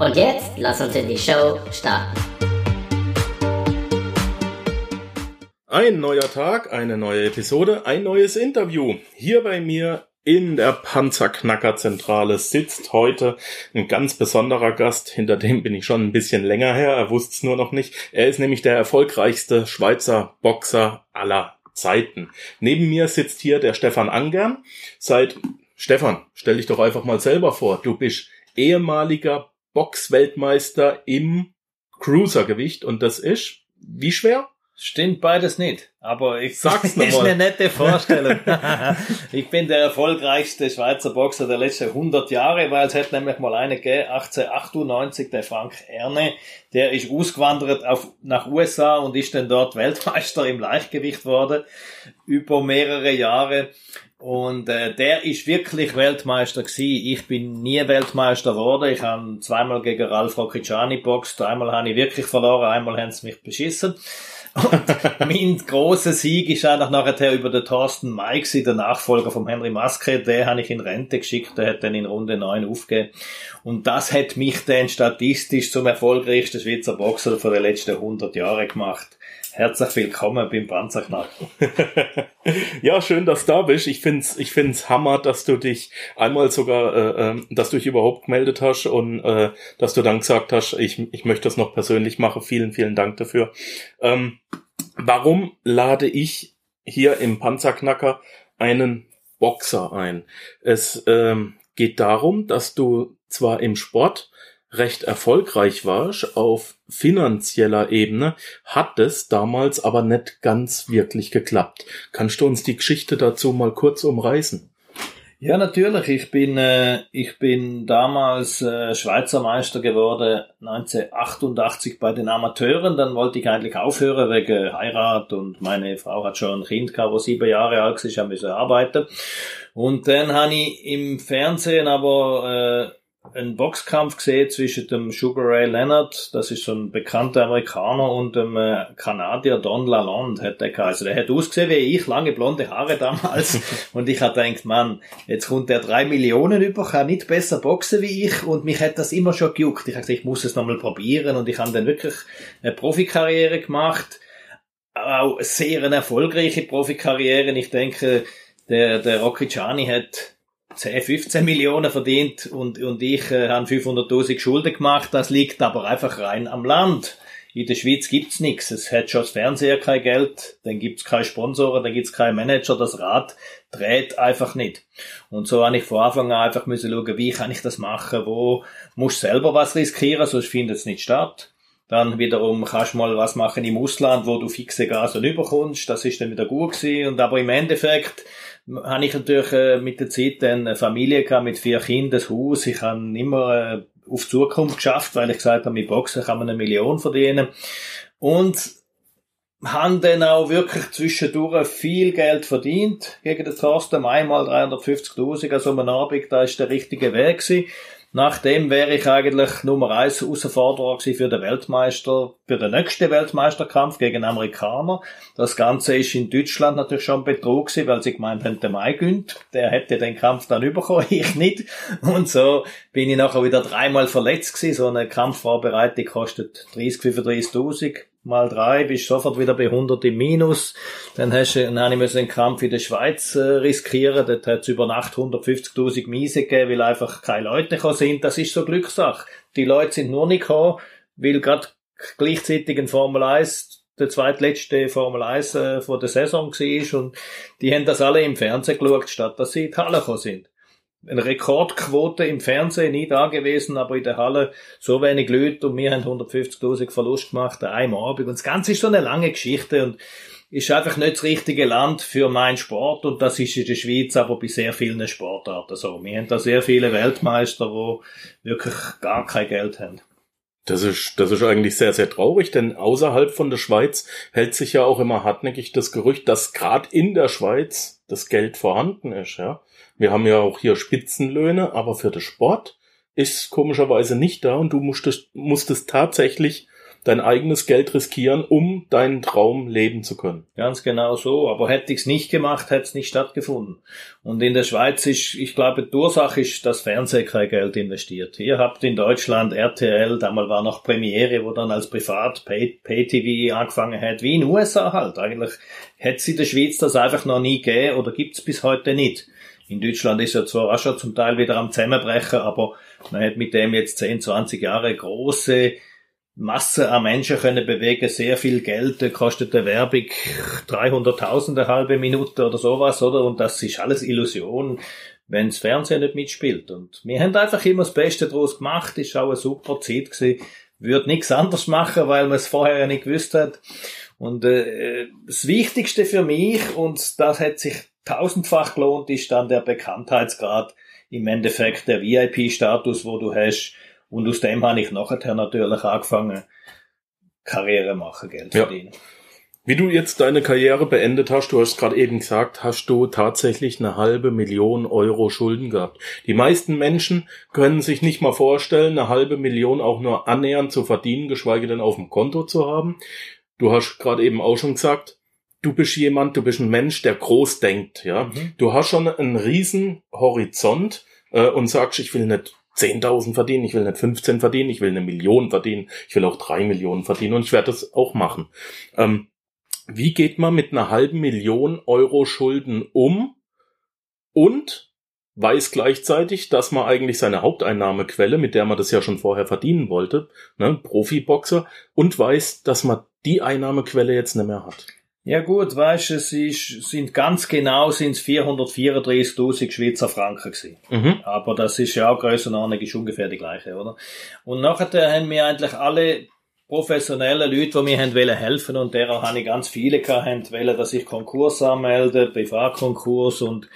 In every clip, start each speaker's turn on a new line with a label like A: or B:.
A: Und jetzt lass uns in die Show starten.
B: Ein neuer Tag, eine neue Episode, ein neues Interview. Hier bei mir in der Panzerknackerzentrale sitzt heute ein ganz besonderer Gast, hinter dem bin ich schon ein bisschen länger her, er wusste es nur noch nicht. Er ist nämlich der erfolgreichste Schweizer Boxer aller Zeiten. Neben mir sitzt hier der Stefan Angern. Seit Stefan, stell dich doch einfach mal selber vor. Du bist ehemaliger Boxweltmeister im Cruisergewicht und das ist wie schwer?
C: Stimmt beides nicht, aber ich
B: sag's
C: nochmal.
B: ist
C: eine nette Vorstellung. ich bin der erfolgreichste Schweizer Boxer der letzten 100 Jahre, weil es hat nämlich mal eine gegeben, 1898, der Frank Erne, der ist ausgewandert auf, nach USA und ist dann dort Weltmeister im Leichtgewicht worden, über mehrere Jahre. Und äh, der ist wirklich Weltmeister gewesen. Ich bin nie Weltmeister geworden. Ich habe zweimal gegen Ralf Rocchiciani boxt. Einmal habe ich wirklich verloren, einmal haben sie mich beschissen. Und mein grosser Sieg ist eigentlich nachher über den Thorsten Mike, der Nachfolger vom Henry Maske. Der habe ich in Rente geschickt, der hat dann in Runde 9 aufgegeben. Und das hat mich dann statistisch zum erfolgreichsten Schweizer Boxer von den letzten 100 Jahren gemacht. Herzlich willkommen beim Panzerknacker.
B: ja, schön, dass du da bist. Ich find's, ich find's Hammer, dass du dich einmal sogar, äh, äh, dass du dich überhaupt gemeldet hast und äh, dass du dann gesagt hast, ich, ich möchte das noch persönlich machen. Vielen, vielen Dank dafür. Ähm, warum lade ich hier im Panzerknacker einen Boxer ein? Es ähm, geht darum, dass du zwar im Sport recht erfolgreich warst auf finanzieller Ebene, hat es damals aber nicht ganz wirklich geklappt. Kannst du uns die Geschichte dazu mal kurz umreißen?
C: Ja, natürlich. Ich bin, äh, ich bin damals äh, Schweizer Meister geworden 1988 bei den Amateuren. Dann wollte ich eigentlich aufhören wegen Heirat und meine Frau hat schon ein Kind gehabt, wo sieben Jahre alt ist, ich musste arbeiten. Und dann habe ich im Fernsehen aber äh, einen Boxkampf gesehen zwischen dem Sugar Ray Leonard, das ist so ein bekannter Amerikaner, und dem äh, Kanadier Don Lalonde, hat der geheißen. Der hat ausgesehen wie ich, lange blonde Haare damals. und ich hatte gedacht, Mann, jetzt kommt der drei Millionen über, kann nicht besser boxen wie ich, und mich hat das immer schon gejuckt. Ich habe gesagt, ich muss es nochmal probieren, und ich habe dann wirklich eine Profikarriere gemacht, auch sehr eine erfolgreiche Profikarriere. Ich denke, der, der Rocky Chani hat 10, 15 Millionen verdient und, und ich äh, habe 500.000 Schulden gemacht. Das liegt aber einfach rein am Land. In der Schweiz gibt's nichts. Es hat schon das Fernseher kein Geld, dann gibt's keine Sponsoren, dann gibt's keinen Manager. Das Rad dreht einfach nicht. Und so habe ich von Anfang an einfach müssen schauen, wie kann ich das machen, wo muss selber was riskieren, sonst findet es nicht statt. Dann wiederum kannst du mal was machen im Ausland, wo du fixe Gas überkommst. Das ist dann wieder gut gewesen. Und aber im Endeffekt habe ich natürlich äh, mit der Zeit dann eine Familie gehabt mit vier Kindern, das Haus. Ich habe immer äh, auf Zukunft geschafft, weil ich gesagt habe, mit Boxen kann man eine Million verdienen. Und haben dann auch wirklich zwischendurch viel Geld verdient gegen den Thorsten. Einmal 350.000 also am Abend, da ist der richtige Weg gewesen. Nachdem wäre ich eigentlich Nummer eins Herausforderer für den Weltmeister, für den nächsten Weltmeisterkampf gegen Amerikaner. Das Ganze ist in Deutschland natürlich schon Betrug gewesen, weil sie gemeint haben, der Mai gönnt. Der hätte den Kampf dann überkommen, ich nicht. Und so bin ich nachher wieder dreimal verletzt gewesen. So eine Kampfvorbereitung kostet 30, 35.000 mal drei, bist sofort wieder bei 100 im Minus. Dann hast du, dann ich einen Kampf in der Schweiz äh, riskieren. Dort hat es über Nacht 150.000 Miese gegeben, weil einfach keine Leute gekommen sind. Das ist so Glückssache. Die Leute sind nur nicht gekommen, weil gerade gleichzeitig in Formel 1 der zweitletzte Formel 1 äh, von der Saison war und die haben das alle im Fernsehen geschaut, statt dass sie in die Halle gekommen sind. Eine Rekordquote im Fernsehen, nie da gewesen, aber in der Halle so wenig Leute und wir haben 150.000 Verlust gemacht an einem Abend. Und das Ganze ist so eine lange Geschichte und ist einfach nicht das richtige Land für meinen Sport und das ist in der Schweiz aber bei sehr vielen Sportarten so. Wir haben da sehr viele Weltmeister, wo wirklich gar kein Geld haben.
B: Das ist, das ist eigentlich sehr, sehr traurig, denn außerhalb von der Schweiz hält sich ja auch immer hartnäckig das Gerücht, dass gerade in der Schweiz das Geld vorhanden ist, ja. Wir haben ja auch hier Spitzenlöhne, aber für den Sport ist komischerweise nicht da und du musstest, musstest tatsächlich dein eigenes Geld riskieren, um deinen Traum leben zu können.
C: Ganz genau so. Aber hätte ich es nicht gemacht, hätte es nicht stattgefunden. Und in der Schweiz ist, ich glaube, die Ursache ist, dass Fernsehen kein Geld investiert. Ihr habt in Deutschland RTL, damals war noch Premiere, wo dann als Privat Pay-TV angefangen hat, wie in USA halt. Eigentlich hätte es in der Schweiz das einfach noch nie gegeben oder gibt es bis heute nicht. In Deutschland ist ja zwar auch schon zum Teil wieder am Zusammenbrechen, aber man hat mit dem jetzt 10, 20 Jahre große Masse an Menschen können bewegen, sehr viel Geld, kostet der Werbung 300.000 eine halbe Minute oder sowas, oder? Und das ist alles Illusion, wenn das Fernsehen nicht mitspielt. Und wir haben einfach immer das Beste daraus gemacht, ist auch eine super Zeit gewesen. Würde nichts anderes machen, weil man es vorher ja nicht gewusst hat. Und äh, das Wichtigste für mich, und das hat sich tausendfach gelohnt, ist dann der Bekanntheitsgrad, im Endeffekt der VIP-Status, wo du hast, und aus dem habe ich nachher natürlich angefangen, Karriere machen, Geld ja. verdienen.
B: Wie du jetzt deine Karriere beendet hast, du hast gerade eben gesagt, hast du tatsächlich eine halbe Million Euro Schulden gehabt. Die meisten Menschen können sich nicht mal vorstellen, eine halbe Million auch nur annähernd zu verdienen, geschweige denn auf dem Konto zu haben. Du hast gerade eben auch schon gesagt, du bist jemand, du bist ein Mensch, der groß denkt, ja. Mhm. Du hast schon einen riesen Horizont äh, und sagst, ich will nicht 10.000 verdienen, ich will nicht 15 verdienen, ich will eine Million verdienen, ich will auch drei Millionen verdienen und ich werde das auch machen. Ähm, wie geht man mit einer halben Million Euro Schulden um und weiß gleichzeitig, dass man eigentlich seine Haupteinnahmequelle, mit der man das ja schon vorher verdienen wollte, ne, Profiboxer, und weiß, dass man die Einnahmequelle jetzt nicht mehr hat.
C: Ja gut, weißt, es ist, sind ganz genau sind 434.000 Schweizer Franken gewesen. Mhm. Aber das ist ja auch Grössenordnung, ist ungefähr die gleiche, oder? Und nachher haben wir eigentlich alle professionelle Leute, die mir haben wollen helfen und derer habe ich ganz viele gehabt, haben wollen, dass ich Konkurs anmelde, Privatkonkurs und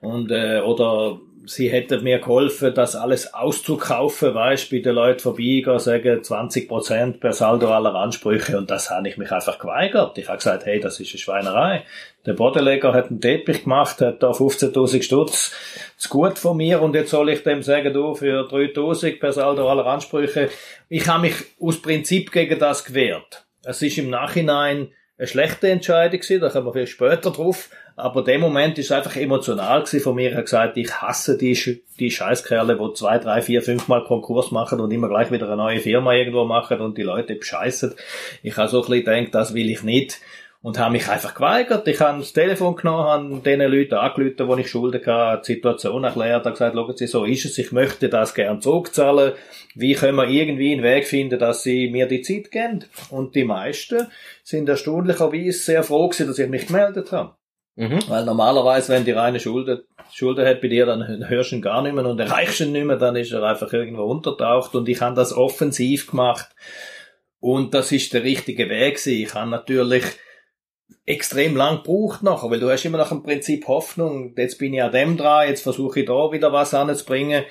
C: und äh, oder sie hätten mir geholfen, das alles auszukaufen, weißt, bei den Leuten vorbeigehen, sagen 20 Prozent per Saldo aller Ansprüche und das habe ich mich einfach geweigert. Ich habe gesagt, hey, das ist eine Schweinerei. Der Bodenleger hat einen Teppich gemacht, hat da 15.000 Stutz zu gut von mir und jetzt soll ich dem sagen, du, für 3.000 per Saldo aller Ansprüche. Ich habe mich aus Prinzip gegen das gewehrt. Es ist im Nachhinein eine schlechte Entscheidung gewesen, da kommen wir viel später drauf, aber dem Moment ist einfach emotional gewesen von mir. Ich habe gesagt, ich hasse die, die Scheißkerle, die zwei, drei, vier, fünf Mal Konkurs machen und immer gleich wieder eine neue Firma irgendwo machen und die Leute bescheißen. Ich habe so ein bisschen gedacht, das will ich nicht und habe mich einfach geweigert. Ich habe das Telefon genommen, habe den Leuten angerufen, wo ich Schulden hatte, die Situation erklärt, habe gesagt, schauen Sie, so ist es, ich möchte das gern zurückzahlen. Wie können wir irgendwie einen Weg finden, dass Sie mir die Zeit geben? Und die meisten sind erstaunlicherweise sehr froh gewesen, dass ich mich gemeldet habe. Mhm. Weil normalerweise, wenn die reine Schulden, Schulden hat bei dir, dann hörst du ihn gar nicht mehr. Und erreichst ihn nicht mehr, dann ist er einfach irgendwo untertaucht. Und ich habe das offensiv gemacht. Und das ist der richtige Weg gewesen. Ich habe natürlich extrem lang gebraucht nachher, weil du hast immer noch im Prinzip Hoffnung, jetzt bin ich an dem dran, jetzt versuche ich da wieder was anzubringen.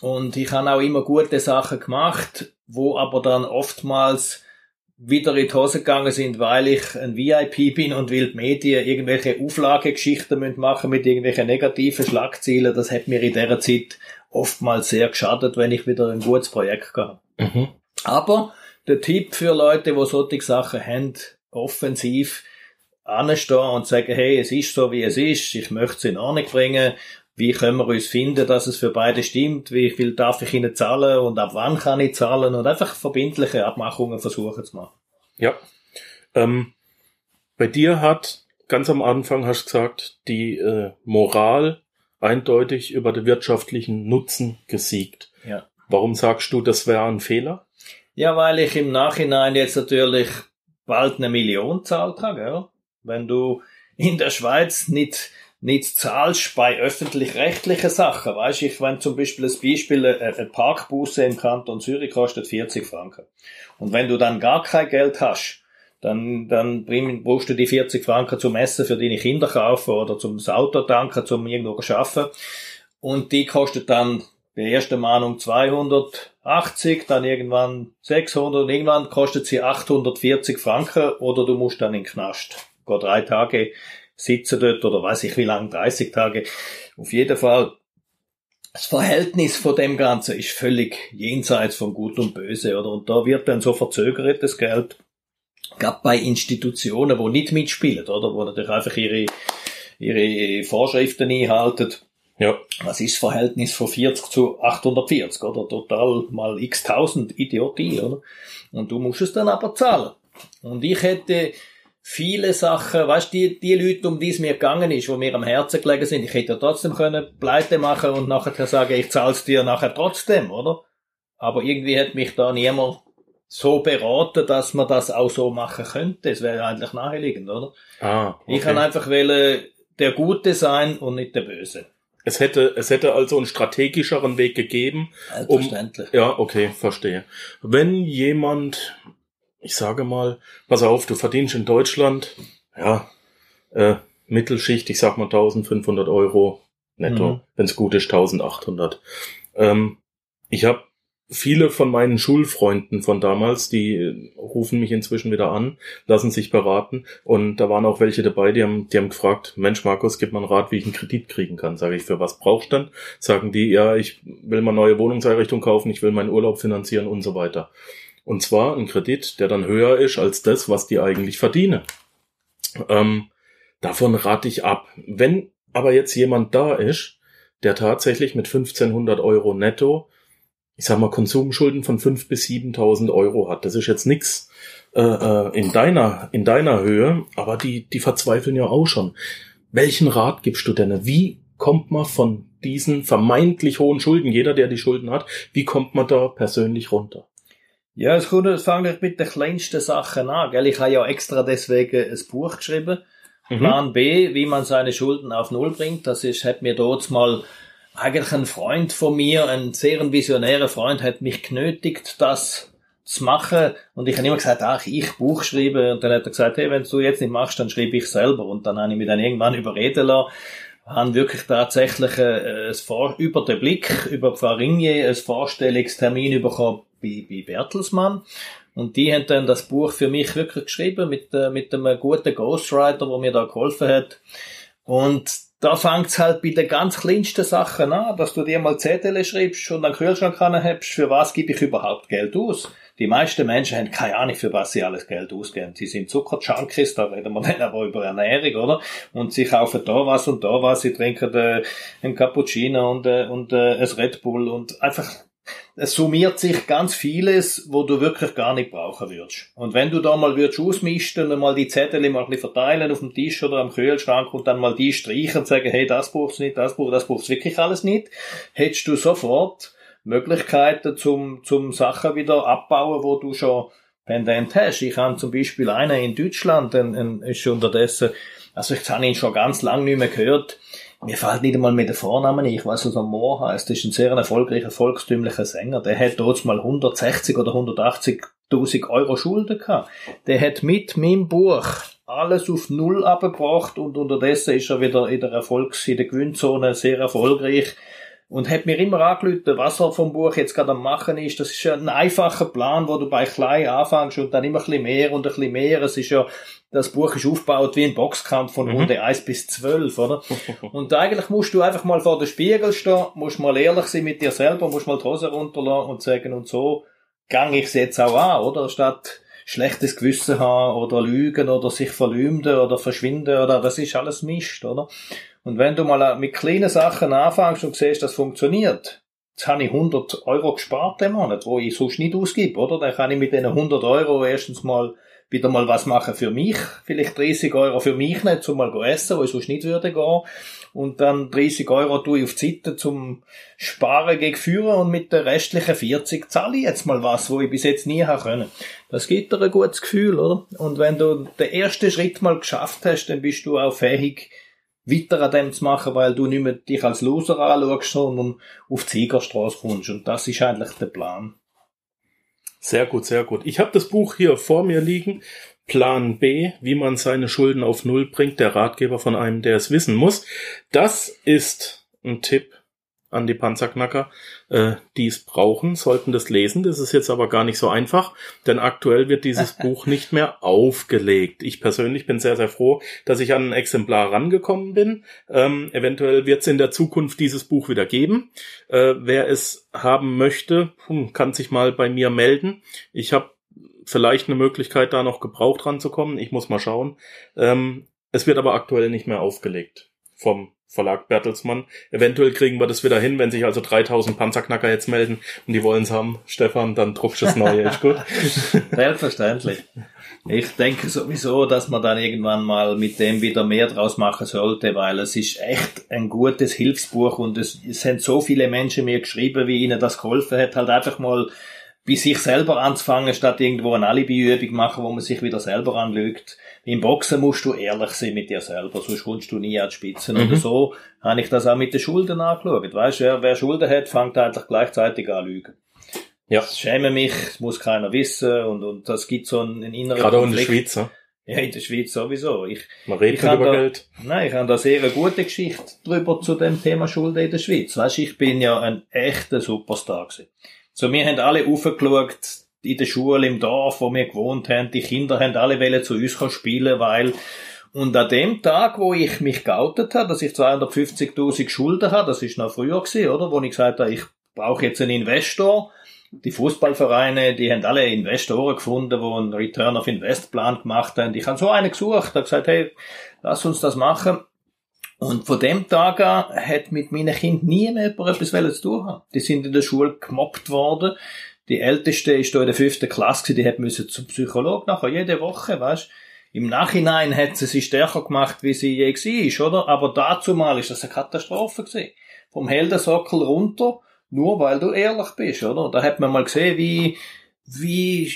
C: Und ich habe auch immer gute Sachen gemacht, wo aber dann oftmals wieder in die Hose gegangen sind, weil ich ein VIP bin und will die Medien irgendwelche Auflagegeschichten machen mit irgendwelchen negativen Schlagzielen. Das hat mir in dieser Zeit oftmals sehr geschadet, wenn ich wieder ein gutes Projekt habe. Mhm. Aber der Tipp für Leute, wo solche Sachen haben, offensiv anstehen und sagen, hey, es ist so, wie es ist, ich möchte es in Ordnung bringen, wie können wir uns finden, dass es für beide stimmt, wie viel darf ich ihnen zahlen und ab wann kann ich zahlen und einfach verbindliche Abmachungen versuchen zu machen.
B: Ja. Ähm, bei dir hat ganz am Anfang hast du gesagt, die äh, Moral eindeutig über den wirtschaftlichen Nutzen gesiegt. Ja. Warum sagst du, das wäre ein Fehler?
C: Ja, weil ich im Nachhinein jetzt natürlich bald eine Million zahlt habe. Gell? Wenn du in der Schweiz nicht nicht zahlst bei öffentlich-rechtlichen Sachen. Weißt ich, wenn zum Beispiel ein Beispiel, eine Parkbusse im Kanton Zürich kostet 40 Franken. Und wenn du dann gar kein Geld hast, dann, dann brauchst du die 40 Franken zum Essen für deine Kinder kaufen oder zum Auto tanken, zum irgendwo arbeiten. Und die kostet dann bei erster Mahnung 280, dann irgendwann 600 und irgendwann kostet sie 840 Franken oder du musst dann in den Knast. Geh drei Tage sitzen dort oder weiß ich wie lang, 30 Tage. Auf jeden Fall, das Verhältnis von dem Ganzen ist völlig jenseits von Gut und Böse, oder? Und da wird dann so verzögert das Geld, gab bei Institutionen, wo nicht mitspielen, oder? Wo natürlich einfach ihre, ihre Vorschriften einhalten. Ja. Was ist das Verhältnis von 40 zu 840, oder? Total mal x tausend Idiotie, oder? Und du musst es dann aber zahlen. Und ich hätte viele Sachen, weißt die, die Leute, um die es mir gegangen ist, wo mir am Herzen gelegen sind, ich hätte ja trotzdem können Pleite machen und nachher sagen, ich zahl's dir nachher trotzdem, oder? Aber irgendwie hat mich da niemand so beraten, dass man das auch so machen könnte. Es wäre eigentlich naheliegend, oder? Ah, okay. Ich kann einfach wählen, der Gute sein und nicht der Böse.
B: Es hätte, es hätte also einen strategischeren Weg gegeben.
C: Selbstverständlich.
B: Um, ja, okay, verstehe. Wenn jemand ich sage mal, pass auf, du verdienst in Deutschland, ja, äh, Mittelschicht, ich sag mal 1500 Euro netto, mhm. wenn es gut ist 1800. Ähm, ich habe viele von meinen Schulfreunden von damals, die rufen mich inzwischen wieder an, lassen sich beraten und da waren auch welche dabei, die haben, die haben gefragt, Mensch Markus, gib mal einen Rat, wie ich einen Kredit kriegen kann. Sage ich, für was brauchst du denn? Sagen die, ja, ich will mal neue Wohnungseinrichtung kaufen, ich will meinen Urlaub finanzieren und so weiter. Und zwar ein Kredit, der dann höher ist als das, was die eigentlich verdienen. Ähm, davon rate ich ab. Wenn aber jetzt jemand da ist, der tatsächlich mit 1500 Euro netto, ich sag mal, Konsumschulden von 5.000 bis 7.000 Euro hat, das ist jetzt nix äh, äh, in deiner in deiner Höhe, aber die die verzweifeln ja auch schon. Welchen Rat gibst du denn? Wie kommt man von diesen vermeintlich hohen Schulden, jeder, der die Schulden hat, wie kommt man da persönlich runter?
C: Ja, es kommt, es fängt mit den kleinsten Sachen an, gell? Ich habe ja extra deswegen ein Buch geschrieben. Mhm. Plan B, wie man seine Schulden auf Null bringt. Das ist, hat mir dort mal eigentlich ein Freund von mir, ein sehr visionärer Freund, hat mich genötigt, das zu machen. Und ich habe immer gesagt, ach, ich Buch schreibe. Und dann hat er gesagt, hey, wenn du jetzt nicht machst, dann schreibe ich selber. Und dann habe ich mich dann irgendwann überreden lassen haben wirklich tatsächlich äh, ein Vor über den Blick, über Frau Ringier, ein Vorstellungstermin bekommen bei, bei Bertelsmann. Und die haben dann das Buch für mich wirklich geschrieben mit, äh, mit einem guten Ghostwriter, der mir da geholfen hat. Und da fängt's halt bei den ganz kleinsten Sachen an, dass du dir mal Zettel schreibst und einen Kühlschrank hast, für was gebe ich überhaupt Geld aus. Die meisten Menschen haben keine Ahnung, für was sie alles Geld ausgeben. Sie sind Zuckerjunkies, da reden wir dann aber über Ernährung, oder? Und sie kaufen da was und da was, sie trinken äh, einen Cappuccino und, äh, und äh, ein Red Bull und einfach es summiert sich ganz vieles, wo du wirklich gar nicht brauchen würdest. Und wenn du da mal würdest ausmisten und mal die Zettel mal ein bisschen verteilen auf dem Tisch oder am Kühlschrank und dann mal die streichen und sagen, hey, das brauchst du nicht, das brauchst, das brauchst du wirklich alles nicht, hättest du sofort Möglichkeiten zum, zum Sachen wieder abbauen, wo du schon pendent hast. Ich habe zum Beispiel einen in Deutschland, ein, ein, ist unterdessen, also ich habe ihn schon ganz lange nicht mehr gehört, mir fällt nicht einmal mit der Vornamen ein. Ich weiß, was er Mohr heißt. Das ist ein sehr erfolgreicher, volkstümlicher Sänger. Der hat dort mal 160 oder 180.000 Euro Schulden gehabt. Der hat mit meinem Buch alles auf Null abgebracht und unterdessen ist er wieder in der Erfolgs-, in der Gewinnzone sehr erfolgreich und hat mir immer angelötet, was er vom Buch jetzt gerade am machen ist. Das ist ja ein einfacher Plan, wo du bei klein anfängst und dann immer ein bisschen mehr und ein bisschen mehr. Es ist ja, das Buch ist aufgebaut wie ein Boxkampf von Runde mhm. 1 bis 12, oder? und eigentlich musst du einfach mal vor dem Spiegel stehen, musst mal ehrlich sein mit dir selber, musst mal die Hose runterlassen und sagen, und so gang ich es jetzt auch an, oder? Statt schlechtes Gewissen haben oder lügen oder sich verleumden oder verschwinden oder das ist alles Mist, oder? Und wenn du mal mit kleinen Sachen anfängst und siehst, das funktioniert, jetzt habe ich 100 Euro gespart im Monat, wo ich sonst nicht ausgebe, oder? Dann kann ich mit diesen 100 Euro erstens mal wieder mal was machen für mich, vielleicht 30 Euro für mich nicht, zum mal essen, wo ich sonst nicht würde gehen. Und dann 30 Euro tue ich auf die Seite zum Sparen gegen Führer und mit den restlichen 40 zahle ich jetzt mal was, wo ich bis jetzt nie haben können. Das gibt dir ein gutes Gefühl, oder? Und wenn du den ersten Schritt mal geschafft hast, dann bist du auch fähig, weiter an dem zu machen, weil du nicht mehr dich als Loser anschaust, sondern auf die Siegerstraße kommst. Und das ist eigentlich der Plan.
B: Sehr gut, sehr gut. Ich habe das Buch hier vor mir liegen. Plan B, wie man seine Schulden auf Null bringt, der Ratgeber von einem, der es wissen muss. Das ist ein Tipp an die Panzerknacker, äh, die es brauchen, sollten das lesen. Das ist jetzt aber gar nicht so einfach, denn aktuell wird dieses Buch nicht mehr aufgelegt. Ich persönlich bin sehr, sehr froh, dass ich an ein Exemplar rangekommen bin. Ähm, eventuell wird es in der Zukunft dieses Buch wieder geben. Äh, wer es haben möchte, hm, kann sich mal bei mir melden. Ich habe vielleicht eine Möglichkeit, da noch gebraucht ranzukommen. Ich muss mal schauen. Ähm, es wird aber aktuell nicht mehr aufgelegt vom Verlag Bertelsmann. Eventuell kriegen wir das wieder hin, wenn sich also 3000 Panzerknacker jetzt melden und die wollen es haben. Stefan, dann druckst du das neue. Ist gut?
C: Selbstverständlich. Ich denke sowieso, dass man dann irgendwann mal mit dem wieder mehr draus machen sollte, weil es ist echt ein gutes Hilfsbuch und es, es sind so viele Menschen mir geschrieben, wie ihnen das geholfen hat, halt einfach mal bei sich selber anzufangen, statt irgendwo eine Alibi-Übung machen, wo man sich wieder selber anlügt. Im Boxen musst du ehrlich sein mit dir selber, sonst kommst du nie an die Spitzen. Mhm. Und so habe ich das auch mit den Schulden angeschaut. Weißt du, wer, wer Schulden hat, fängt eigentlich gleichzeitig an lügen. Ja. Das schäme mich, das muss keiner wissen und, und das gibt so einen, einen inneren
B: Gerade auch in der Schweiz, ne?
C: Ja, in der Schweiz sowieso. Ich,
B: Man redet
C: ich
B: über
C: da,
B: Geld.
C: Nein, ich habe da sehr eine gute Geschichte drüber zu dem Thema Schulden in der Schweiz. Weißt ich bin ja ein echter Superstar gewesen. So, wir haben alle aufgeschaut, in der Schule, im Dorf, wo wir gewohnt haben. Die Kinder haben alle wollen zu uns spielen, weil und an dem Tag, wo ich mich geoutet habe, dass ich 250.000 Schulden habe, das ist noch früher gewesen, oder? Wo ich gesagt habe, ich brauche jetzt einen Investor. Die Fußballvereine, die haben alle Investoren gefunden, die einen Return of Invest Plan gemacht haben. Ich habe so einen gesucht, habe gesagt, hey, lass uns das machen. Und von dem Tag an hat mit meinen Kindern nie mehr etwas zu tun haben. Die sind in der Schule gemobbt worden. Die älteste ist da in der fünften Klasse, die hat müssen zum Psychologen nachher jede Woche, weißt Im Nachhinein hat sie sich stärker gemacht, wie sie je war, oder? Aber dazu mal ist das eine Katastrophe gewesen. Vom Heldensockel runter, nur weil du ehrlich bist, oder? Da hat man mal gesehen, wie, wie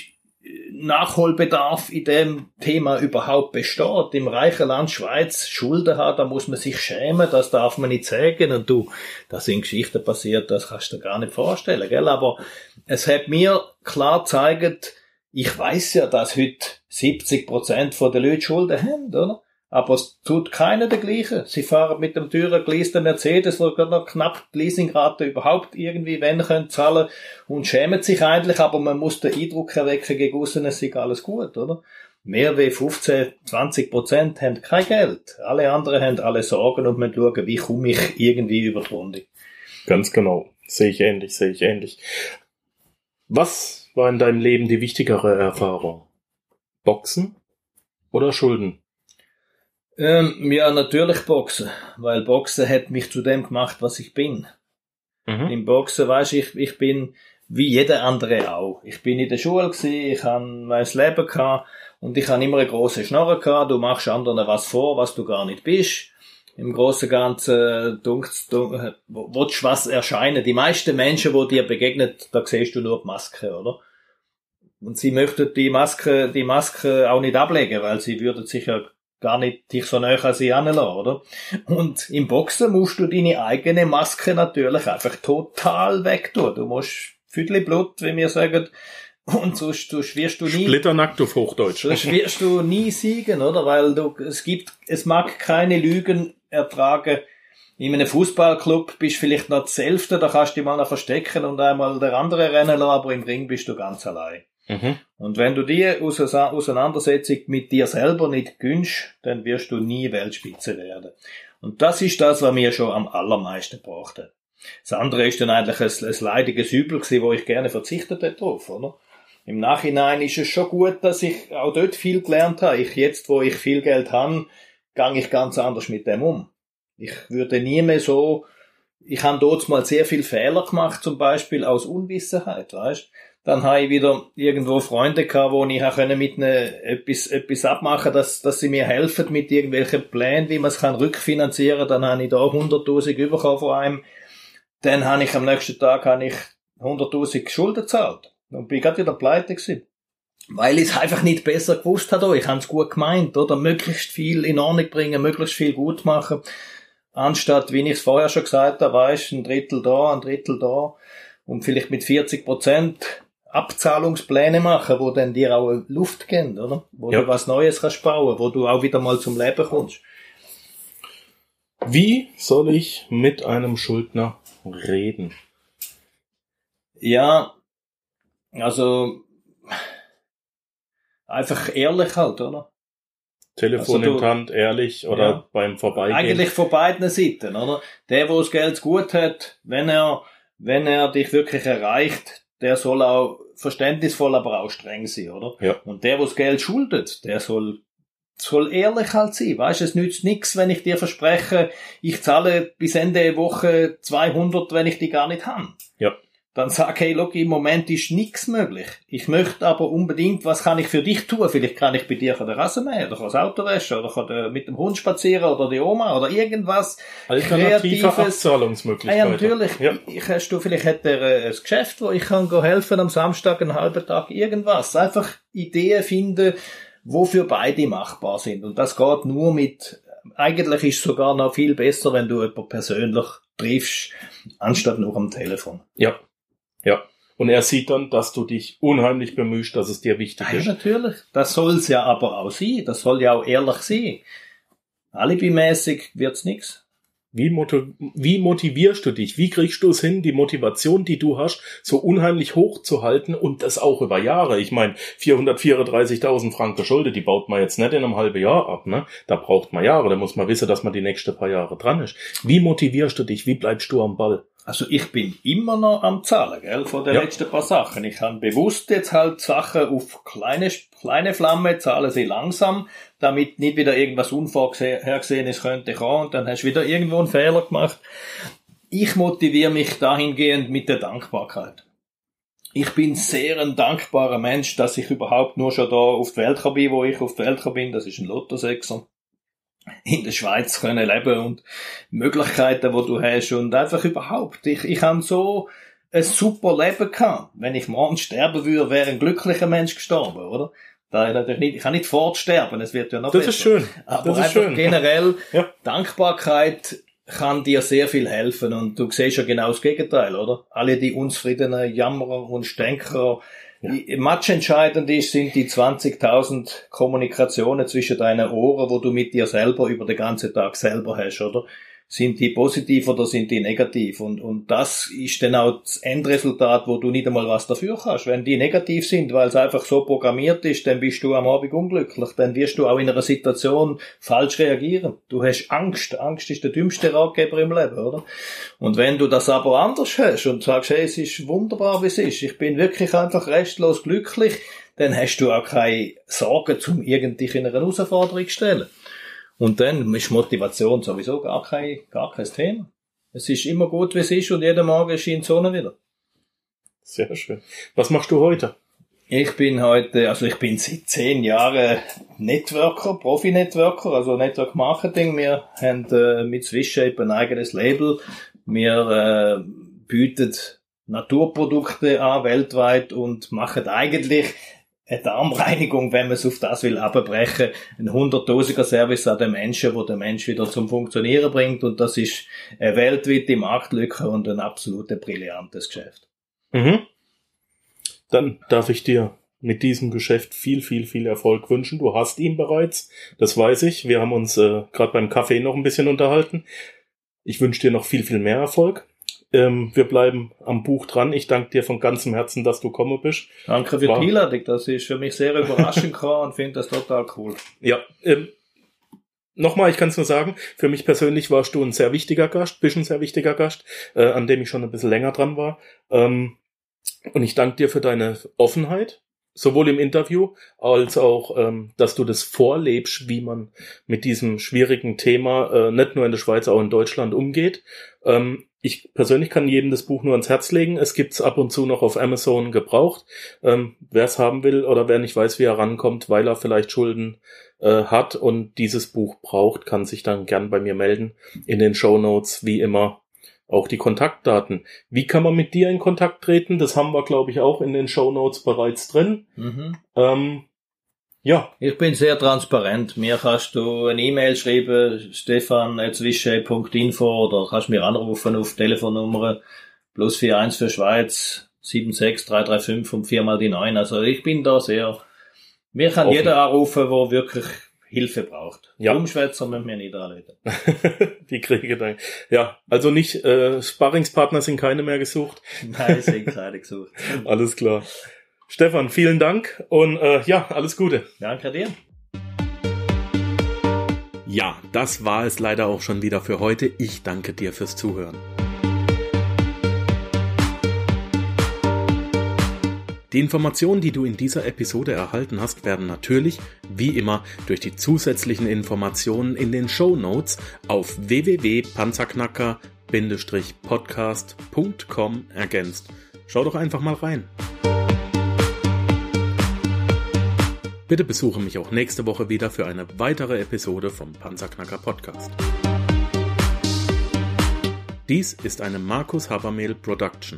C: Nachholbedarf in dem Thema überhaupt besteht. Im reichen Land Schweiz Schulden hat, da muss man sich schämen, das darf man nicht sagen. Und du, das sind Geschichten passiert, das kannst du dir gar nicht vorstellen, gell? Aber es hat mir klar gezeigt, ich weiß ja, dass heute 70 Prozent der Leute Schulden haben, oder? Aber es tut keiner der gleiche. Sie fahren mit dem teuren geleasten Mercedes, wo gerade noch knapp die Leasingrate überhaupt irgendwie wenn können zahlen und schämen sich eigentlich, aber man muss den Eindruck erwecken gegen aussen, es sei alles gut, oder? Mehr wie 15, 20 Prozent haben kein Geld. Alle anderen haben alle Sorgen und müssen schauen, wie komme ich irgendwie über die Runde.
B: Ganz genau. Sehe ich ähnlich, sehe ich ähnlich. Was war in deinem Leben die wichtigere Erfahrung? Boxen oder Schulden?
C: Ähm, ja, natürlich Boxen, weil Boxen hat mich zu dem gemacht, was ich bin. Mhm. Im Boxen, weißt ich, ich bin wie jeder andere auch. Ich bin in der Schule gewesen, ich habe mein Leben gehabt und ich habe immer eine große Schnorre gehabt. Du machst anderen was vor, was du gar nicht bist. Im Großen und Ganzen dunkt, dunkt, willst was erscheinen. Die meisten Menschen, wo dir begegnet, da siehst du nur die Maske, oder? Und sie möchten die Maske, die Maske auch nicht ablegen, weil sie würden sich ja gar nicht dich so näher an sie anlassen, oder? Und im Boxen musst du deine eigene Maske natürlich einfach total wegtun. Du musst Viertel Blut, wie wir sagen, und sonst, sonst wirst du nie.
B: Splitternackt auf Hochdeutsch.
C: Sonst wirst du nie siegen, oder? Weil du, es gibt, es mag keine Lügen ertragen. In einem Fußballclub bist du vielleicht noch das Elfte, da kannst du dich mal noch verstecken und einmal der andere rennen lassen, aber im Ring bist du ganz allein. Mhm. Und wenn du die Auseinandersetzung mit dir selber nicht gönnst, dann wirst du nie Weltspitze werden. Und das ist das, was mir schon am allermeisten brauchte. Das andere ist dann eigentlich ein, ein leidiges Übel gewesen, wo ich gerne verzichtet hätte drauf, oder? Im Nachhinein ist es schon gut, dass ich auch dort viel gelernt habe. Ich jetzt, wo ich viel Geld habe, gang ich ganz anders mit dem um. Ich würde nie mehr so, ich habe dort mal sehr viel Fehler gemacht, zum Beispiel aus Unwissenheit, weißt? Dann habe ich wieder irgendwo Freunde gehabt, wo ich auch mit ne etwas, etwas abmachen dass, dass sie mir helfen mit irgendwelchen Plänen, wie man es kann rückfinanzieren. Dann habe ich da 100.000 bekommen von einem. Dann habe ich am nächsten Tag habe ich 100.000 Schulden gezahlt. Und bin gerade wieder pleite gewesen. weil ich es einfach nicht besser gewusst habe. Ich habe es gut gemeint, oder? Möglichst viel in Ordnung bringen, möglichst viel gut machen. Anstatt, wie ich es vorher schon gesagt habe, weißt, ein Drittel da, ein Drittel da und vielleicht mit 40 Prozent Abzahlungspläne machen, wo dann dir auch Luft geben, oder? Wo
B: Ja.
C: du was Neues kannst bauen, wo du auch wieder mal zum Leben kommst.
B: Wie soll ich mit einem Schuldner reden?
C: Ja, also einfach ehrlich halt, oder?
B: Telefon
C: Also
B: in der Hand, ehrlich oder
C: Ja.
B: beim Vorbeigehen?
C: Eigentlich von beiden Seiten, oder? Der, wo das Geld gut hat, wenn er, wenn er dich wirklich erreicht, der soll auch verständnisvoll, aber auch streng sein, oder?
B: Ja.
C: Und der, wo das Geld schuldet, der soll, soll ehrlich halt sein. Weißt, es nützt nichts, wenn ich dir verspreche, ich zahle bis Ende der Woche 200, wenn ich die gar nicht habe.
B: Ja.
C: Dann sag, hey, look, im Moment ist nichts möglich. Ich möchte aber unbedingt, was kann ich für dich tun? Vielleicht kann ich bei dir den Rasen mähen, oder kann das Auto waschen, oder kann äh, mit dem Hund spazieren, oder die Oma, oder irgendwas.
B: Alternative
C: Ah
B: Abzahlungsmöglichkeiten.
C: ja, natürlich.
B: Ja.
C: Ich, hast du, vielleicht hat er äh, ein Geschäft, wo ich kann helfen am Samstag einen halben Tag irgendwas. Einfach Ideen finden, wo für beide machbar sind. Und das geht nur mit, eigentlich ist es sogar noch viel besser, wenn du jemanden persönlich triffst, anstatt nur am Telefon.
B: Ja. Ja. Und er sieht dann, dass du dich unheimlich bemühst, dass es dir wichtig
C: Ja,
B: ist.
C: natürlich. Das soll's ja aber auch sein. Das soll ja auch ehrlich sein. Alibimäßig wird's nix.
B: Wie, wie motivierst du dich? Wie kriegst du es hin, die Motivation, die du hast, so unheimlich hoch zu halten und das auch über Jahre? Ich meine, 434.000 Franken Schulde, die baut man jetzt nicht in einem halben Jahr ab, ne? Da braucht man Jahre, da muss man wissen, dass man die nächsten paar Jahre dran ist. Wie motivierst du dich? Wie bleibst du am Ball?
C: Also ich bin immer noch am Zahlen, gell, von den
B: Ja.
C: letzten paar Sachen. Ich habe bewusst jetzt halt Sachen auf kleine, kleine Flamme, zahle sie langsam, damit nicht wieder irgendwas Unvorhergesehenes könnte kommen und dann hast du wieder irgendwo einen Fehler gemacht. Ich motiviere mich dahingehend mit der Dankbarkeit. Ich bin sehr ein dankbarer Mensch, dass ich überhaupt nur schon da auf die Welt bin, wo ich auf die Welt bin. Das ist ein Lottosechser. In der Schweiz können leben und Möglichkeiten, wo du hast und einfach überhaupt. Ich, ich habe so ein super Leben gehabt. Wenn ich morgen sterben würde, wäre ein glücklicher Mensch gestorben, oder? Da ich natürlich nicht, ich kann nicht fortsterben, es wird ja noch
B: Das
C: besser.
B: ist schön.
C: Aber
B: Das ist
C: einfach
B: schön.
C: generell,
B: Ja.
C: Dankbarkeit kann dir sehr viel helfen und du siehst ja genau das Gegenteil, oder? Alle die unzufriedenen Jammerer und Stänkerer, die- Matchentscheidend ist, sind die 20.000 Kommunikationen zwischen deinen Ohren, wo du mit dir selber über den ganzen Tag selber hast, oder? Sind die positiv oder sind die negativ? Und, und das ist dann auch das Endresultat, wo du nicht einmal was dafür kannst. Wenn die negativ sind, weil es einfach so programmiert ist, dann bist du am Abend unglücklich. Dann wirst du auch in einer Situation falsch reagieren. Du hast Angst. Angst ist der dümmste Ratgeber im Leben, oder? Und wenn du das aber anders hast und sagst, hey, es ist wunderbar, wie es ist, ich bin wirklich einfach restlos glücklich, dann hast du auch keine Sorgen, zum irgendwie in einer Herausforderung zu stellen. Und dann ist Motivation sowieso gar kein, gar kein Thema. Es ist immer gut, wie es ist und jeden Morgen scheint die Sonne wieder.
B: Sehr schön. Was machst du heute?
C: Ich bin heute, also ich bin seit zehn Jahren Networker, Profi-Networker, also Network Marketing. Wir haben äh, mit Swishape ein eigenes Label. Wir äh, bieten Naturprodukte an weltweit und machen eigentlich eine Darmreinigung, wenn man es auf das will, abbrechen. Ein hunderttausender Service an den Menschen, wo der Mensch wieder zum Funktionieren bringt. Und das ist eine weltweite Marktlücke und ein absolut brillantes Geschäft.
B: Mhm. Dann darf ich dir mit diesem Geschäft viel, viel, viel Erfolg wünschen. Du hast ihn bereits, das weiß ich. Wir haben uns äh, gerade beim Kaffee noch ein bisschen unterhalten. Ich wünsche dir noch viel, viel mehr Erfolg. Ähm, wir bleiben am Buch dran. Ich danke dir von ganzem Herzen, dass du gekommen bist.
C: Danke für die Einladung. Das ist für mich sehr überraschend und finde das total cool.
B: Ja, ähm, nochmal, ich kann es nur sagen, für mich persönlich warst du ein sehr wichtiger Gast, bist ein sehr wichtiger Gast, äh, an dem ich schon ein bisschen länger dran war. Ähm, und ich danke dir für deine Offenheit, sowohl im Interview als auch, ähm, dass du das vorlebst, wie man mit diesem schwierigen Thema äh, nicht nur in der Schweiz, auch in Deutschland umgeht. Ähm, ich persönlich kann jedem das Buch nur ans Herz legen. Es gibt's ab und zu noch auf Amazon gebraucht. Ähm, wer es haben will oder wer nicht weiß, wie er rankommt, weil er vielleicht Schulden äh, hat und dieses Buch braucht, kann sich dann gern bei mir melden. In den Show Notes, wie immer, auch die Kontaktdaten. Wie kann man mit dir in Kontakt treten? Das haben wir, glaube ich, auch in den Show Notes bereits drin.
C: Mhm.
B: Ähm, ja,
C: Ich bin sehr transparent. Mir kannst du eine E-Mail schreiben, stefan.zwische.info oder kannst mir anrufen auf Telefonnummer plus 41 für Schweiz 76335 und viermal die 9. Also ich bin da sehr, mir kann
B: Offen.
C: jeder anrufen, der wirklich Hilfe braucht.
B: Ja.
C: Umschwätzer müssen wir nicht anrufen.
B: die kriege dann. Ja, also nicht, äh, Sparringspartner sind keine mehr gesucht.
C: Nein, sind keine gesucht.
B: Alles klar. Stefan, vielen Dank und äh, ja, alles Gute.
C: Danke dir.
B: Ja, das war es leider auch schon wieder für heute. Ich danke dir fürs Zuhören. Die Informationen, die du in dieser Episode erhalten hast, werden natürlich, wie immer, durch die zusätzlichen Informationen in den Show Notes auf www.panzerknacker-podcast.com ergänzt. Schau doch einfach mal rein. Bitte besuche mich auch nächste Woche wieder für eine weitere Episode vom Panzerknacker Podcast. Dies ist eine Markus Habermehl Production.